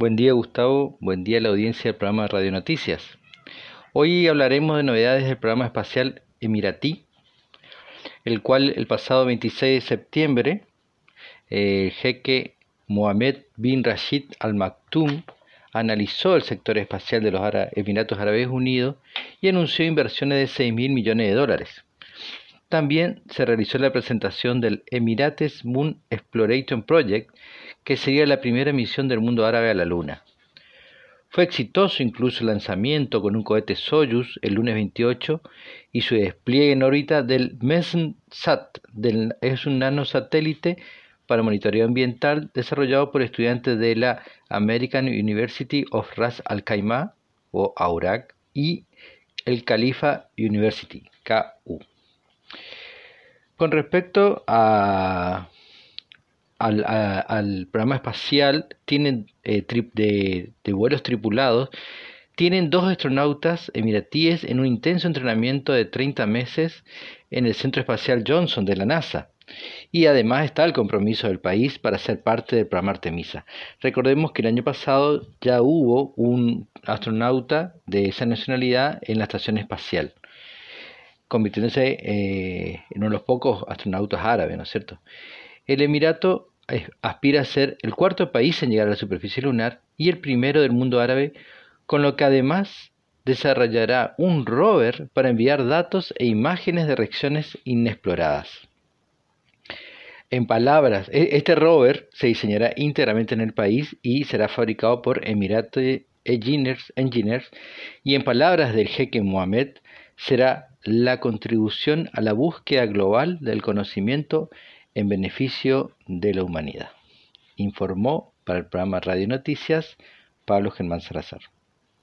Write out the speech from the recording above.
Buen día Gustavo, buen día a la audiencia del programa de Radio Noticias. Hoy hablaremos de novedades del programa espacial Emiratí, el cual el pasado 26 de septiembre el jeque Mohamed bin Rashid Al Maktoum analizó el sector espacial de los Emiratos Árabes Unidos y anunció inversiones de 6 mil millones de dólares. También se realizó la presentación del Emirates Moon Exploration Project, que sería la primera misión del mundo árabe a la Luna. Fue exitoso incluso el lanzamiento con un cohete Soyuz el lunes 28 y su despliegue en órbita del MESNSAT, es un nanosatélite para monitoreo ambiental desarrollado por estudiantes de la American University of Ras Al Khaimah o AURAC y el Khalifa University, KU. Con respecto al, programa espacial, tienen eh, de, de vuelos tripulados, tienen dos astronautas emiratíes en un intenso entrenamiento de 30 meses en el Centro Espacial Johnson de la NASA. Y además está el compromiso del país para ser parte del programa Artemisa. Recordemos que el año pasado ya hubo un astronauta de esa nacionalidad en la estación espacial, convirtiéndose eh, en uno de los pocos astronautas árabes, ¿no es cierto? El Emirato aspira a ser el cuarto país en llegar a la superficie lunar y el primero del mundo árabe, con lo que además desarrollará un rover para enviar datos e imágenes de regiones inexploradas. En palabras, e, este rover se diseñará íntegramente en el país y será fabricado por Emirate Engineers, Engineers y en palabras del jeque Mohamed, será la contribución a la búsqueda global del conocimiento en beneficio de la humanidad. Informó para el programa Radio Noticias Pablo Germán Salazar.